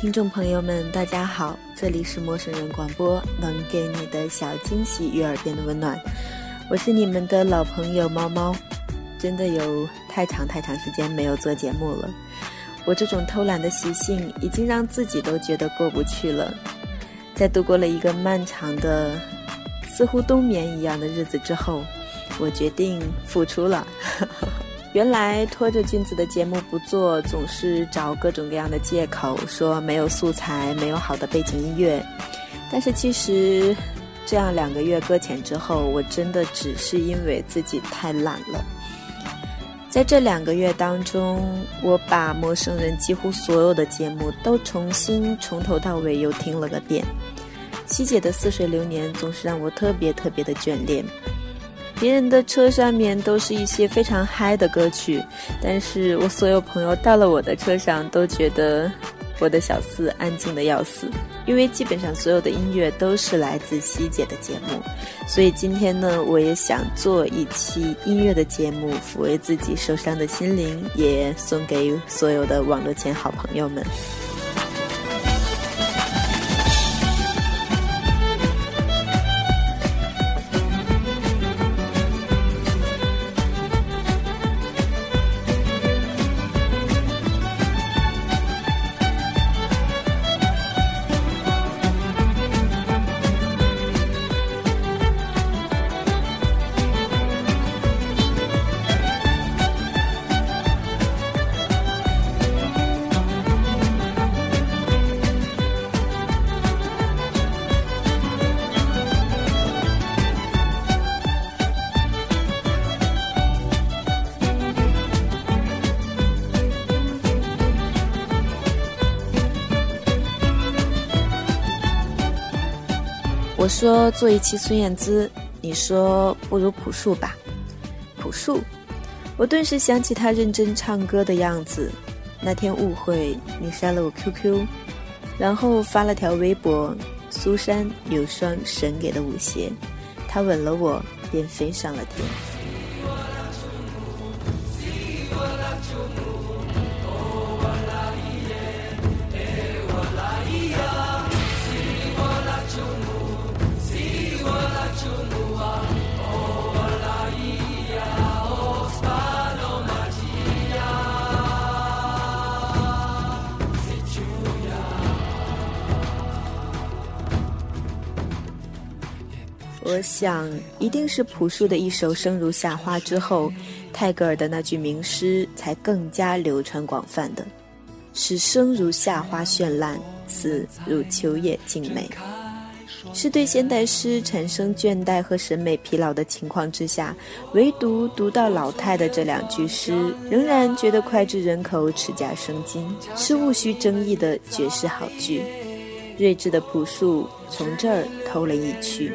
听众朋友们，大家好，这里是陌生人广播，能给你的小惊喜与耳边的温暖，我是你们的老朋友猫猫。真的有太长太长时间没有做节目了，我这种偷懒的习性已经让自己都觉得过不去了。在度过了一个漫长的、似乎冬眠一样的日子之后，我决定复出了。原来拖着君子的节目不做，总是找各种各样的借口，说没有素材，没有好的背景音乐。但是其实，这样两个月搁浅之后，我真的只是因为自己太懒了。在这两个月当中，我把陌生人几乎所有的节目都重新从头到尾又听了个遍。希姐的《似水流年》总是让我特别特别的眷恋。别人的车上面都是一些非常嗨的歌曲，但是我所有朋友到了我的车上都觉得我的小四安静的要死，因为基本上所有的音乐都是来自希姐的节目，所以今天呢，我也想做一期音乐的节目，抚慰自己受伤的心灵，也送给所有的网络前好朋友们。我说做一期孙燕姿，你说不如朴树吧。朴树，我顿时想起他认真唱歌的样子。那天误会你删了我 QQ，然后发了条微博：苏珊有双神给的舞鞋，他吻了我，便飞上了天。我想，一定是朴树的一首《生如夏花》之后，泰戈尔的那句名诗才更加流传广泛的，是“生如夏花绚烂，死如秋叶静美”。是对现代诗产生倦怠和审美疲劳的情况之下，唯独读到老太的这两句诗，仍然觉得脍炙人口、齿甲生津，是无需争议的绝世好句。睿智的朴树从这儿偷了一曲。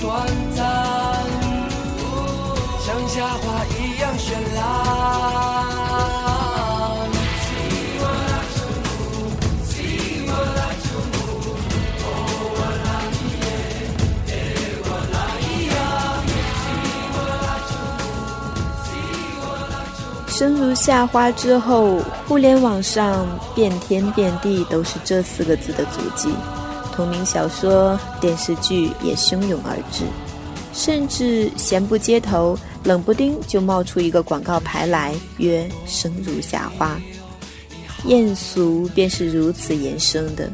短暂像夏花一样绚烂生如夏花之后互联网上遍天遍地都是这四个字的足迹。同名小说、电视剧也汹涌而至，甚至闲不街头，冷不丁就冒出一个广告牌来，曰“生如夏花”。艳俗便是如此衍生的，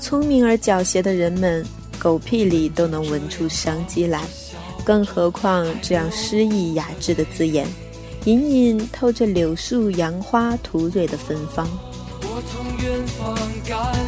聪明而狡黠的人们，狗屁里都能闻出商机来，更何况这样诗意雅致的字眼。隐隐透着柳树杨花吐蕊的芬芳。我从远方赶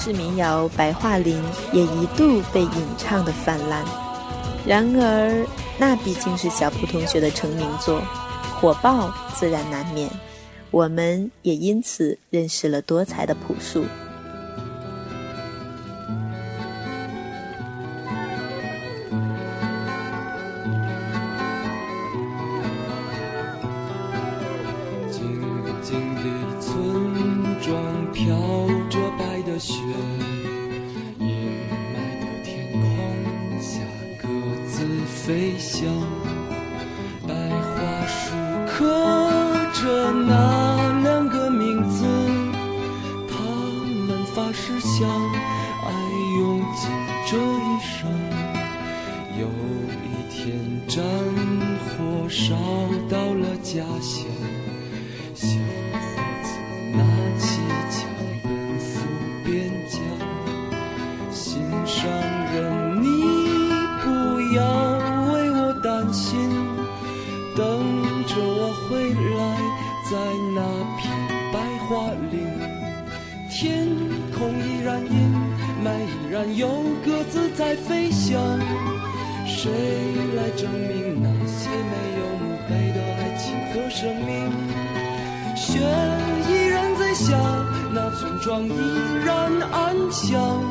是民谣《白桦林》也一度被吟唱的泛滥，然而那毕竟是小蒲同学的成名作，火爆自然难免，我们也因此认识了多彩的朴树。静静的村庄飘雪。来证明那些没有墓碑的爱情和生命？雪依然在下，那村庄依然安详。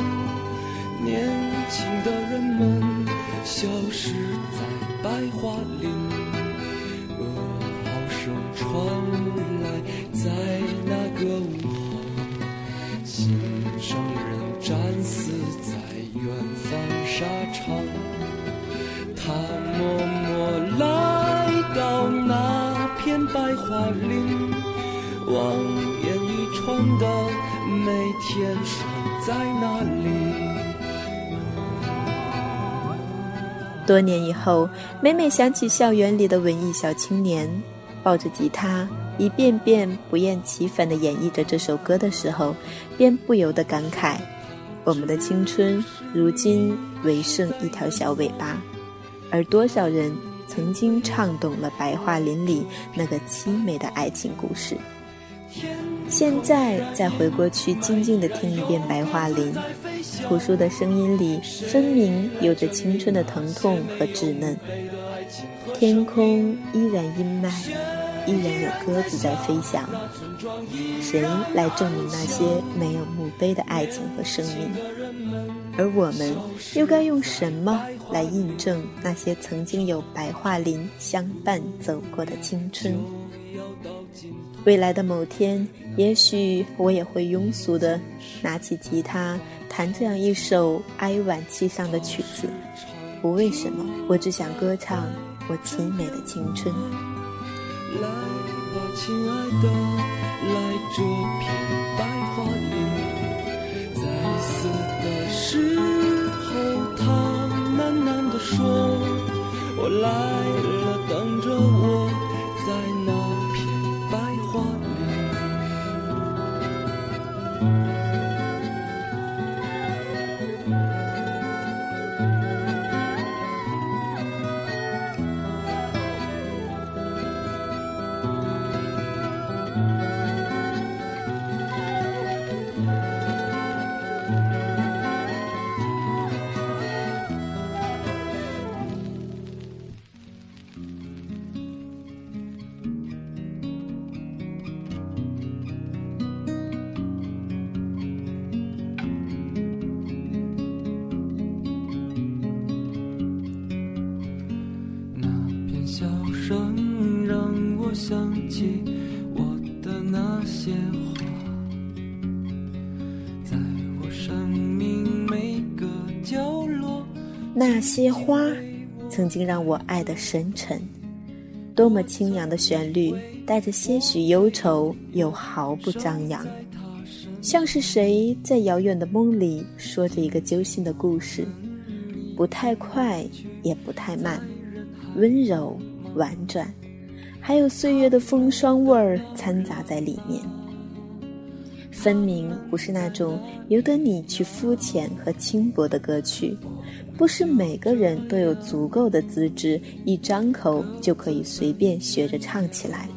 年轻的人们消失在白桦林，噩耗声传来，在那个午后，心上人战死在远方沙场。白桦林，望眼欲穿的每天守在哪里。多年以后，每每想起校园里的文艺小青年，抱着吉他一遍遍不厌其烦地演绎着这首歌的时候，便不由得感慨：我们的青春如今唯剩一条小尾巴。而多少人曾经唱懂了白桦林里那个凄美的爱情故事？现在再回过去，静静地听一遍《白桦林》，朴树的声音里分明有着青春的疼痛和稚嫩。天空依然阴霾，依然有鸽子在飞翔。谁来证明那些没有墓碑的爱情和生命？而我们又该用什么来印证那些曾经有白桦林相伴走过的青春？未来的某天，也许我也会庸俗的拿起吉他，弹这样一首哀婉凄伤的曲子。不为什么，我只想歌唱我凄美的青春。来吧，亲爱的，来这来了，声让我想起我的那些花，曾经让我爱得深沉。多么清扬的旋律，带着些许忧愁，又毫不张扬，像是谁在遥远的梦里说着一个揪心的故事，不太快，也不太慢，温柔婉转，还有岁月的风霜味儿掺杂在里面。分明不是那种由得你去肤浅和轻薄的歌曲。不是每个人都有足够的资质，一张口就可以随便学着唱起来。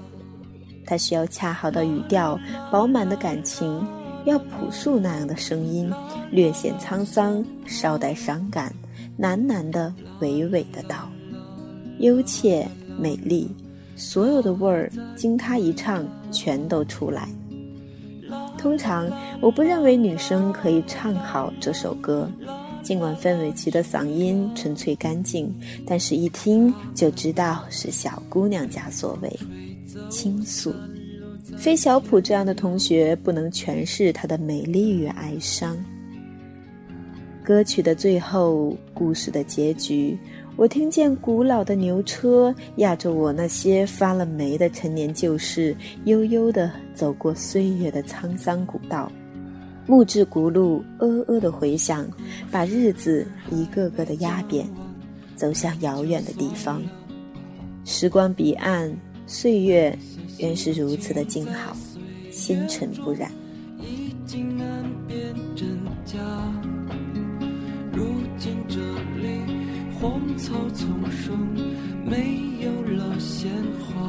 它需要恰好的语调，饱满的感情，要朴素那样的声音，略显沧桑，稍带伤感，喃喃的，娓娓的道，幽切美丽，所有的味儿经他一唱，全都出来。通常我不认为女生可以唱好这首歌。尽管范玮琪的嗓音纯粹干净，但是一听就知道是小姑娘家所为，倾诉。非小普这样的同学不能诠释她的美丽与哀伤。歌曲的最后，故事的结局，我听见古老的牛车压着我那些发了霉的陈年旧事，悠悠地走过岁月的沧桑古道。木质轱辘呃呃的回响，把日子一个个的压扁，走向遥远的地方。时光彼岸，岁月原是如此的静好，纤尘不染。草丛生，没有了鲜花。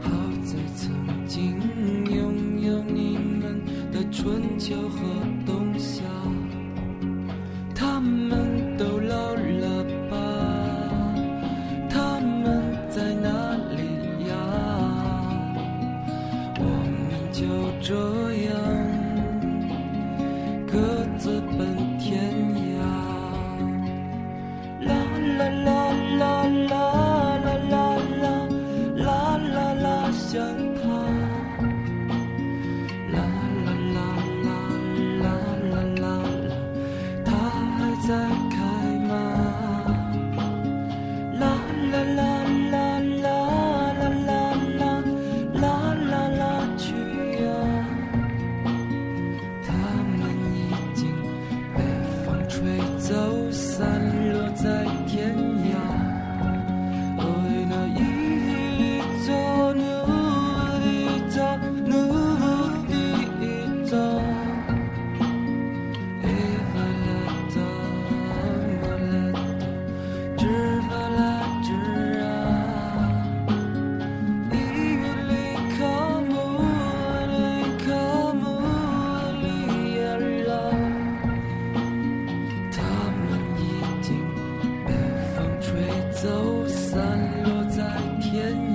好在曾经拥有你们的。春秋和冬夏，他们都散落在天涯。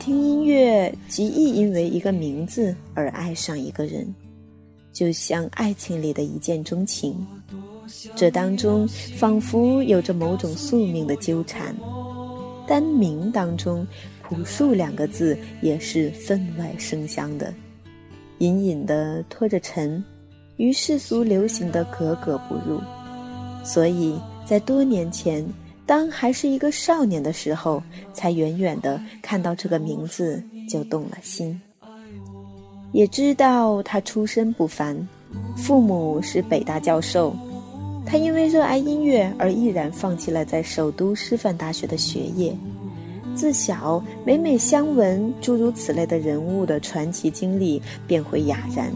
听音乐，极易因为一个名字而爱上一个人，就像爱情里的一见钟情。这当中仿佛有着某种宿命的纠缠。单名当中，“朴树”两个字也是分外生香的，隐隐的拖着尘，与世俗流行的格格不入。所以在多年前，当还是一个少年的时候，才远远的看到这个名字就动了心。也知道他出身不凡，父母是北大教授。他因为热爱音乐而毅然放弃了在首都师范大学的学业。自小每每相闻诸如此类的人物的传奇经历，便会哑然，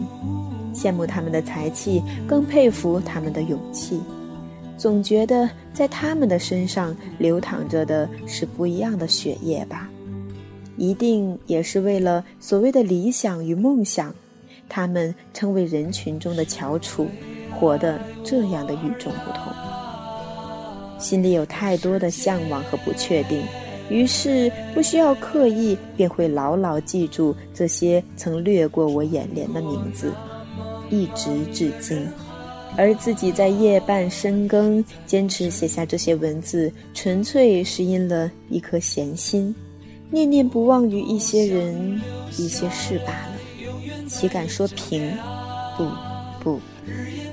羡慕他们的才气，更佩服他们的勇气。总觉得在他们的身上流淌着的是不一样的血液吧，一定也是为了所谓的理想与梦想，他们成为人群中的翘楚。活得这样的与众不同，心里有太多的向往和不确定，于是不需要刻意，便会牢牢记住这些曾掠过我眼帘的名字，一直至今。而自己在夜半深更坚持写下这些文字，纯粹是因了一颗闲心，念念不忘于一些人、一些事罢了。岂敢说平？不，不。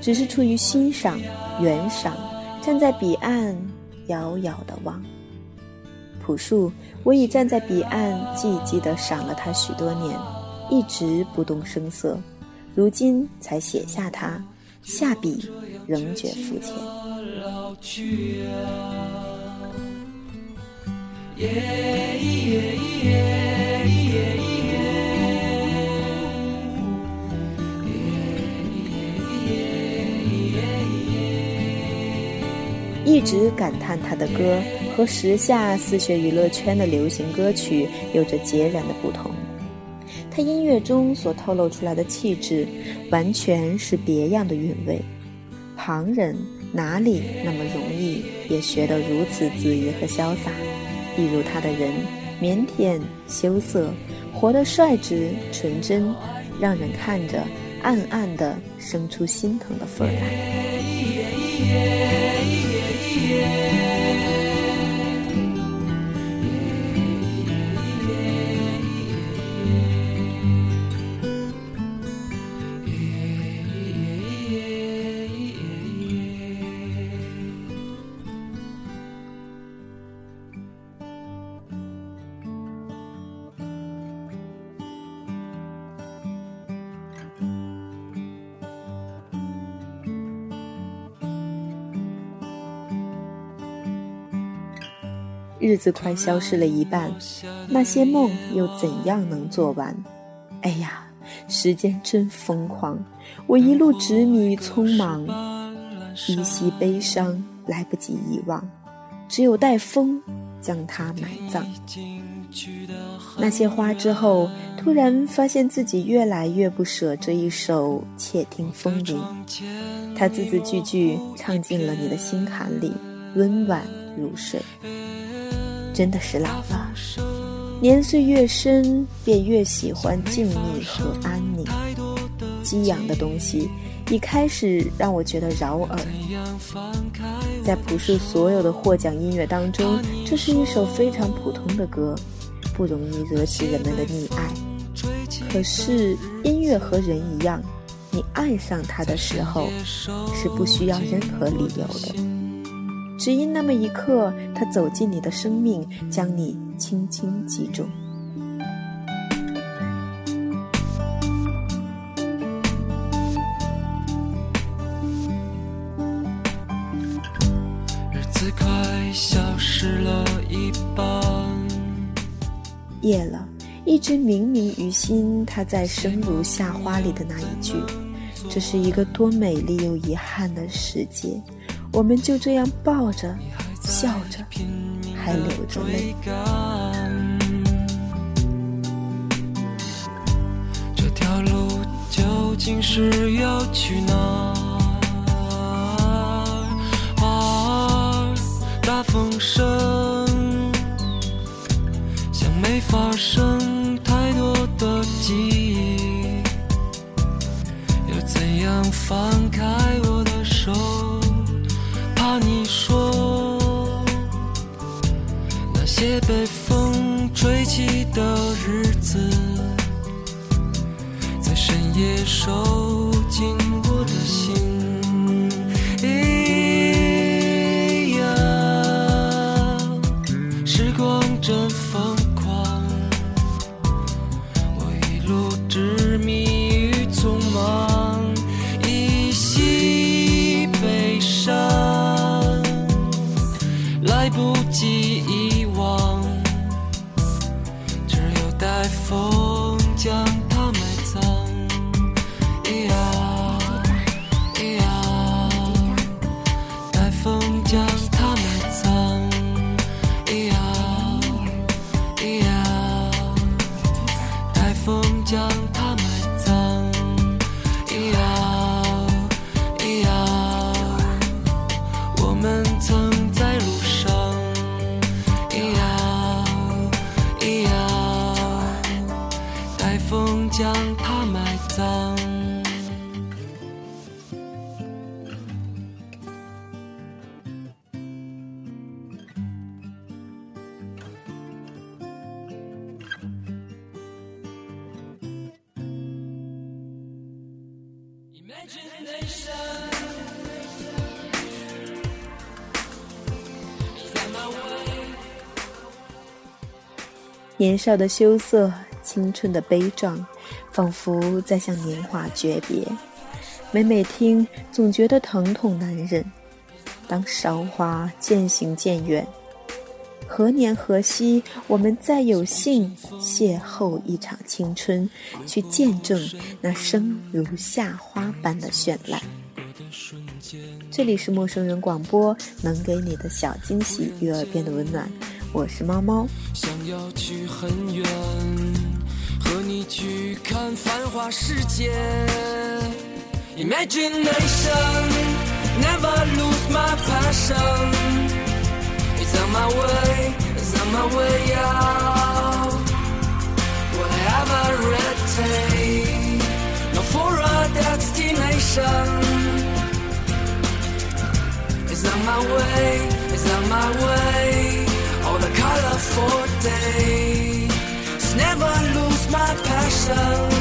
只是出于欣赏、远赏，站在彼岸，遥遥的望。朴树，我已站在彼岸，寂寂的赏了他许多年，一直不动声色，如今才写下他，下笔仍觉肤浅。一直感叹他的歌和时下四学娱乐圈的流行歌曲有着截然的不同，他音乐中所透露出来的气质，完全是别样的韵味。旁人哪里那么容易也学得如此恣意和潇洒？一如他的人，腼腆羞涩，活得率直纯真，让人看着暗暗的生出心疼的份儿来。日子快消失了一半，那些梦又怎样能做完？哎呀，时间真疯狂！我一路执迷匆忙，依稀悲伤，来不及遗忘，只有待风将它埋葬。那些花之后，突然发现自己越来越不舍这一首《窃听风铃》，它字字句句唱进了你的心坎里，温婉如水。真的是老了，年岁越深，便越喜欢静谧和安宁。激扬的东西，一开始让我觉得扰耳。在朴树所有的获奖音乐当中，这是一首非常普通的歌，不容易惹起人们的溺爱。可是音乐和人一样，你爱上它的时候，是不需要任何理由的，只因那么一刻，他走进你的生命，将你轻轻击中。夜了，一直明明于心。他在生如夏花里的那一句：“这是一个多美丽又遗憾的世界。”我们就这样抱着，笑着，还流着泪。这条路究竟是要去哪？啊，大风声。像没发生太多的记忆，被风吹起的记遗忘，只有带风。年少的羞涩，青春的悲壮，仿佛在向年华诀别。每每听，总觉得疼痛难忍。当韶华渐行渐远，何年何夕，我们再有幸邂逅一场青春，去见证那生如夏花般的绚烂。这里是陌生人广播，能给你的小惊喜与耳边的温暖。我是猫猫。想要去很远，和你去看繁华世界。Imagination, never lose my passion. My way, it's on my way out. Whatever it takes, no for a destination. It's on my way, it's on my way. All the colorful days, never lose my passion.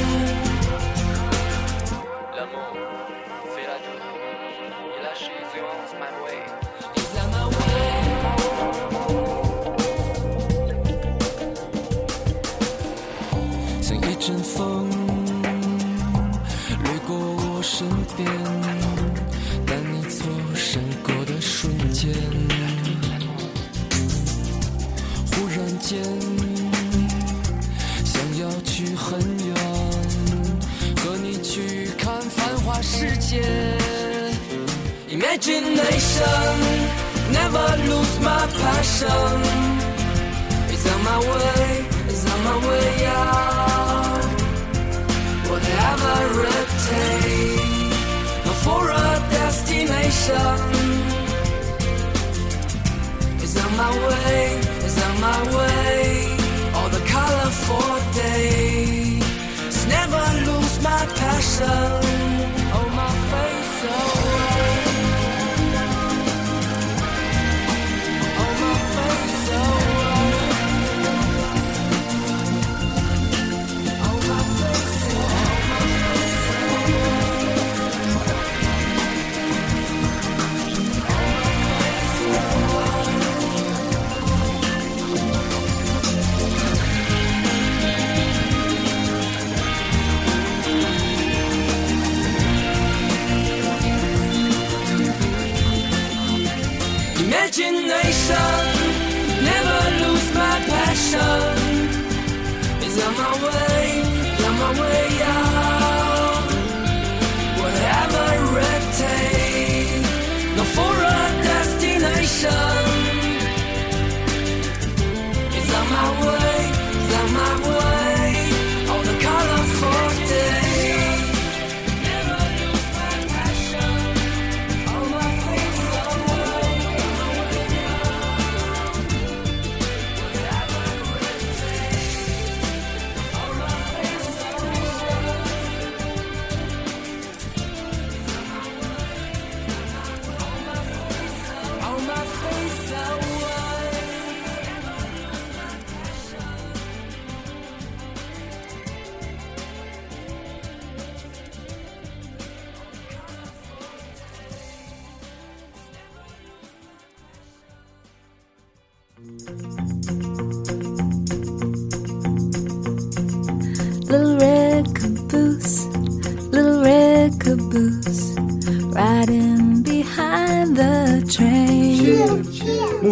，Imagination never lose my passion. It's on my way, it's on my way out. Whatever it takes, for a destination. It's on my way, it's on my way. All the colorful days, never lose my passion. Oh my face away. My way,